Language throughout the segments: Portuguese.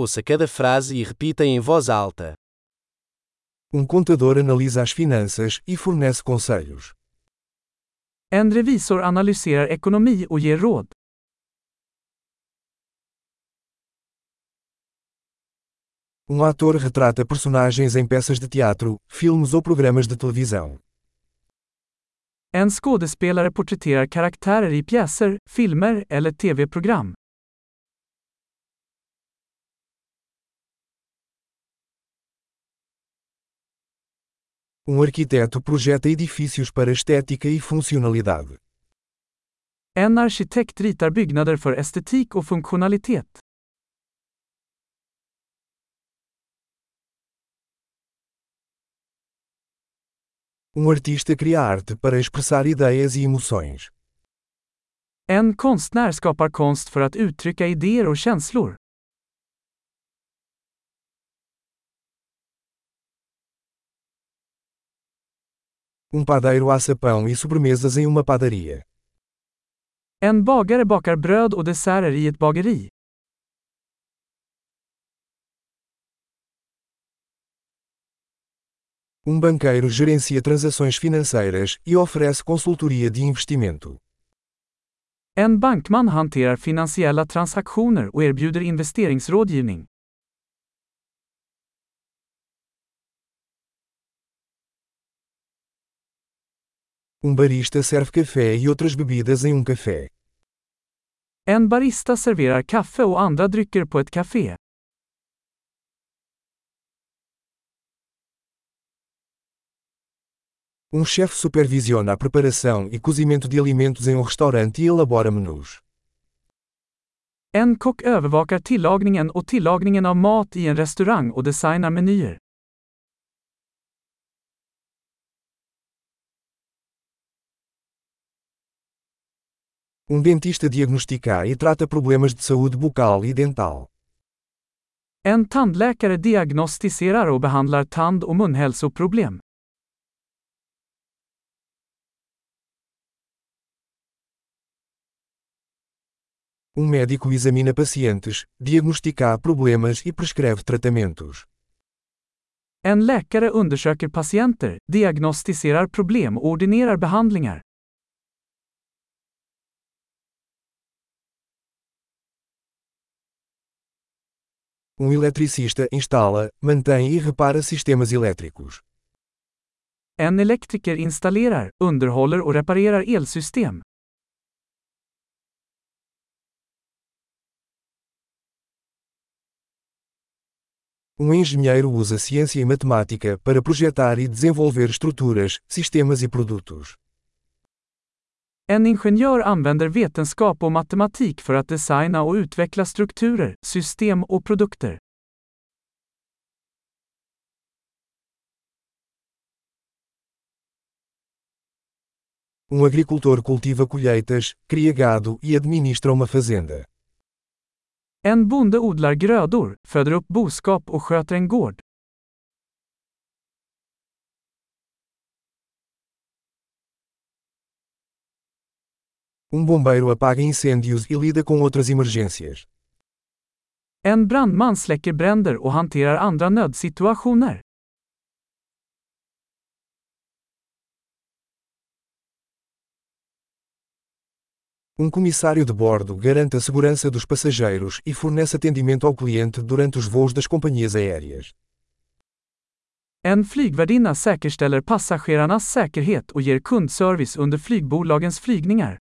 Ouça cada frase e repita em voz alta. Um contador analisa as finanças e fornece conselhos. En revisor analyserar ekonomi och ger råd. Um ator retrata personagens em peças de teatro, filmes ou programas de televisão. En skådespelare porträtterar karaktärer i pjäser, filmer eller tv-program. Um arquiteto projeta edifícios para estética e funcionalidade. En arkitekt ritar byggnader för estetik och funktionalitet. Um artista cria arte para expressar ideias e emoções. En konstnär skapar konst för att uttrycka idéer och känslor. Um padeiro assa pão e sobremesas em uma padaria. En bagare bakar bröd och desserter i ett bageri. Um banqueiro gerencia transações financeiras e oferece consultoria de investimento. En bankman hanterar finansiella transaktioner och erbjuder investeringsrådgivning. Um barista serve café e outras bebidas em um café. En barista serverar kaffe och andra drycker på ett café. Um chefe supervisiona a preparação e cozimento de alimentos em um restaurante e elabora menus. En kock övervakar tillagningen och tillagningen av mat i en restaurang och designar menyer. Um dentista diagnostica e trata problemas de saúde bucal e dental. En tandläkare diagnostiserar och behandlar tand- och munhälsoproblem. Um médico examina pacientes, diagnostica problemas e prescreve tratamentos. En läkare undersöker patienter, diagnostiserar problem och ordinerar behandlingar. Um eletricista instala, mantém e repara sistemas elétricos. En elektriker installerar, underhåller och reparerar elsystem. Um engenheiro usa ciência e matemática para projetar e desenvolver estruturas, sistemas e produtos. En ingenjör använder vetenskap och matematik för att designa och utveckla strukturer, system och produkter. Um agricultor cultiva colheitas, cria gado e administra uma fazenda. En bonde odlar grödor, föder upp boskap och sköter en gård. Um bombeiro apaga incêndios e lida com outras emergências. En brandman släcker bränder och hanterar andra nödsituationer. Um comissário de bordo garante a segurança dos passageiros e fornece atendimento ao cliente durante os voos das companhias aéreas. En flygvärdinna säkerställer passagerarnas säkerhet och ger kundservice under flygbolagens flygningar.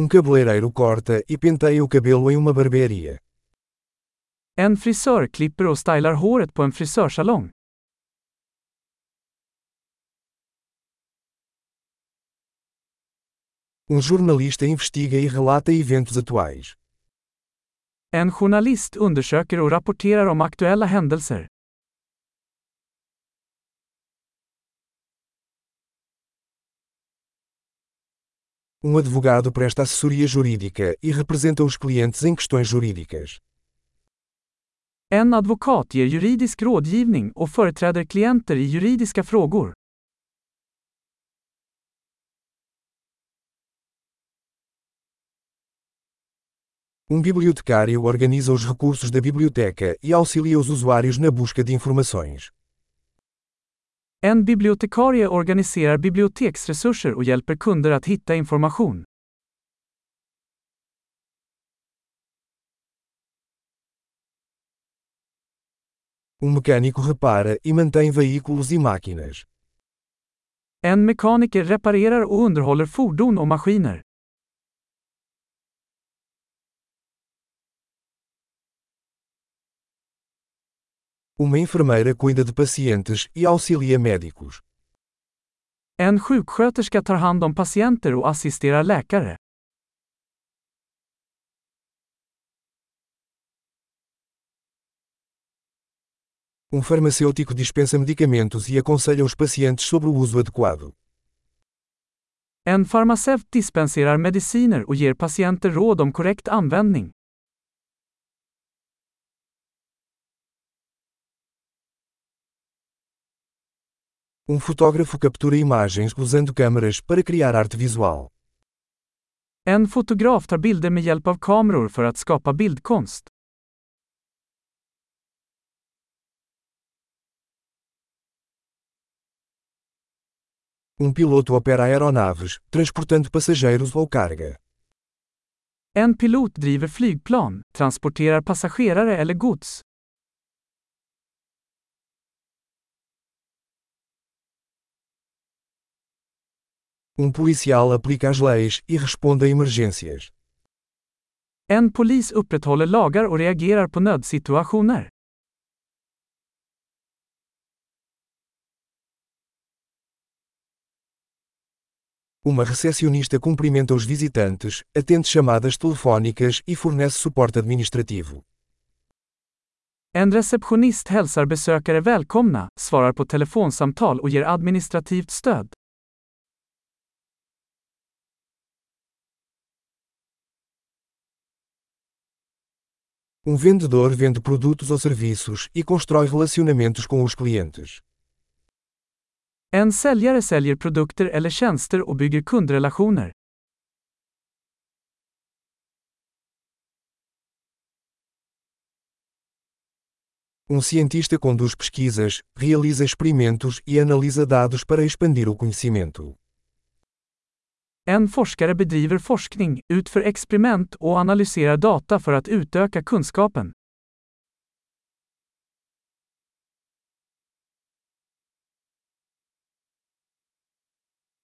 Um cabeleireiro corta e penteia o cabelo em uma barbearia. En frisör klipper och stylar håret på en frisörsalong. Um jornalista investiga e relata eventos atuais. En journalist undersöker och rapporterar om aktuella händelser. Um advogado presta assessoria jurídica e representa os clientes em questões jurídicas. En advokat ger juridisk rådgivning och företräder klienter i juridiska frågor. Um bibliotecário organiza os recursos da biblioteca e auxilia os usuários na busca de informações. En bibliotekarie organiserar biblioteksresurser och hjälper kunder att hitta information. Um mecânico repara e mantém veículos e máquinas. En mekaniker reparerar och underhåller fordon och maskiner. Uma enfermeira cuida de pacientes e auxilia médicos. En sjuksköterska tar hand om patienter och assisterar läkare. Um farmacêutico dispensa medicamentos e aconselha os pacientes sobre o uso adequado. En farmaceut dispenserar mediciner och ger patienter råd om korrekt användning. Um fotógrafo captura imagens usando câmeras para criar arte visual. En fotograf tar bilder med hjälp av kameror för att skapa bildkonst. Um piloto opera aeronaves, transportando passageiros ou carga. En pilot driver flygplan, transporterar passagerare eller gods. Um policial aplica as leis e responde a emergências. En polis upprätthåller lagar och reagerar på nödsituationer. Uma recepcionista cumprimenta os visitantes, atende chamadas telefónicas e fornece suporte administrativo. En receptionist hälsar besökare välkomna, svarar på telefonsamtal och ger administrativt stöd. Um vendedor vende produtos ou serviços e constrói relacionamentos com os clientes. En säljare säljer produkter eller tjänster och bygger kundrelationer. Um cientista conduz pesquisas, realiza experimentos e analisa dados para expandir o conhecimento. En forskare bedriver forskning, utför experiment och analyserar data för att utöka kunskapen.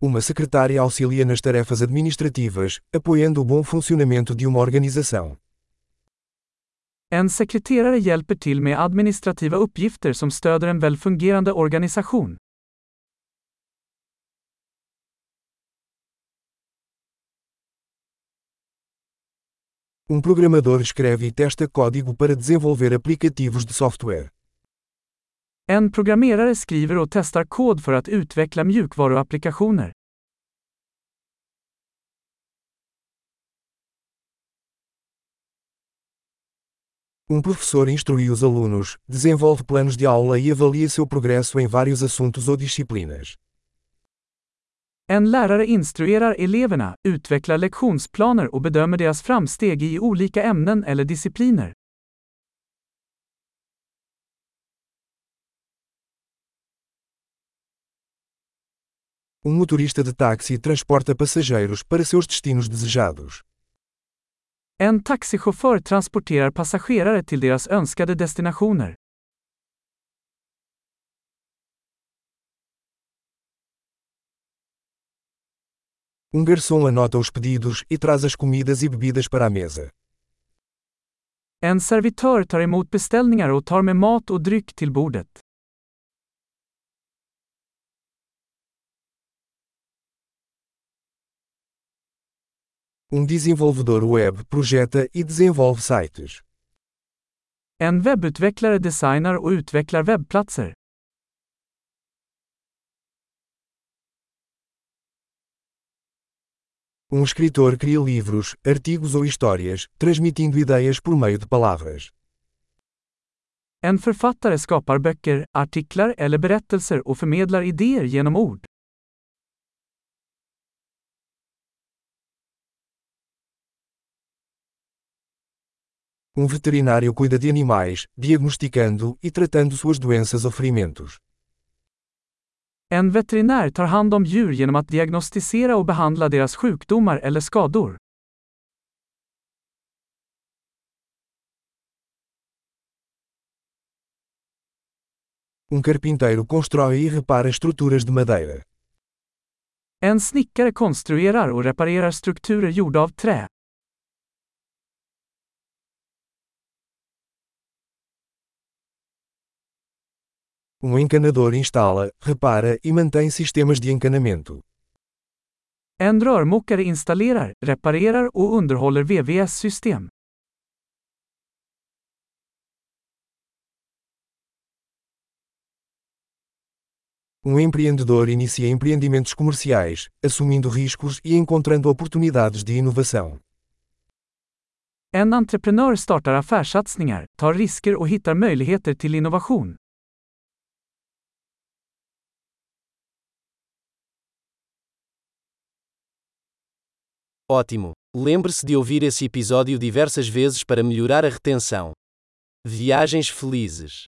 Uma secretária auxilia nas tarefas administrativas, apoiando o bom funcionamento de uma organização. En sekreterare hjälper till med administrativa uppgifter som stöder en välfungerande organisation. Um programador escreve e testa código para desenvolver aplicativos de software. En programmerare skriver och testar kod för att utveckla mjukvaruapplikationer. Um professor instrui os alunos, desenvolve planos de aula e avalia seu progresso em vários assuntos ou disciplinas. En lärare instruerar eleverna, utvecklar lektionsplaner och bedömer deras framsteg i olika ämnen eller discipliner. Um motorista de táxi transporta passageiros para seus destinos desejados. En taxichaufför transporterar passagerare till deras önskade destinationer. Um garçom anota os pedidos e traz as comidas e bebidas para a mesa. En servitör tar emot beställningar och tar med mat och dryck till bordet. Um desenvolvedor web projeta e desenvolve sites. En webbutvecklare designar och utvecklar webbplatser. Um escritor cria livros, artigos ou histórias, transmitindo ideias por meio de palavras. En författare skapar böcker, artiklar eller berättelser och förmedlar idéer genom ord. Um veterinário cuida de animais, diagnosticando e tratando suas doenças ou ferimentos. En veterinär tar hand om djur genom att diagnostisera och behandla deras sjukdomar eller skador. Um carpinteiro constrói e repara estruturas de madeira. En snickare konstruerar och reparerar strukturer gjorda av trä. Um encanador instala, repara e mantém sistemas de encanamento. En rörmokare installerar, reparerar och underhåller VVS-system. Um empreendedor inicia empreendimentos comerciais, assumindo riscos e encontrando oportunidades de inovação. En entreprenör startar affärssatsningar, tar risker och hittar möjligheter till innovation. Ótimo! Lembre-se de ouvir esse episódio diversas vezes para melhorar a retenção. Viagens felizes!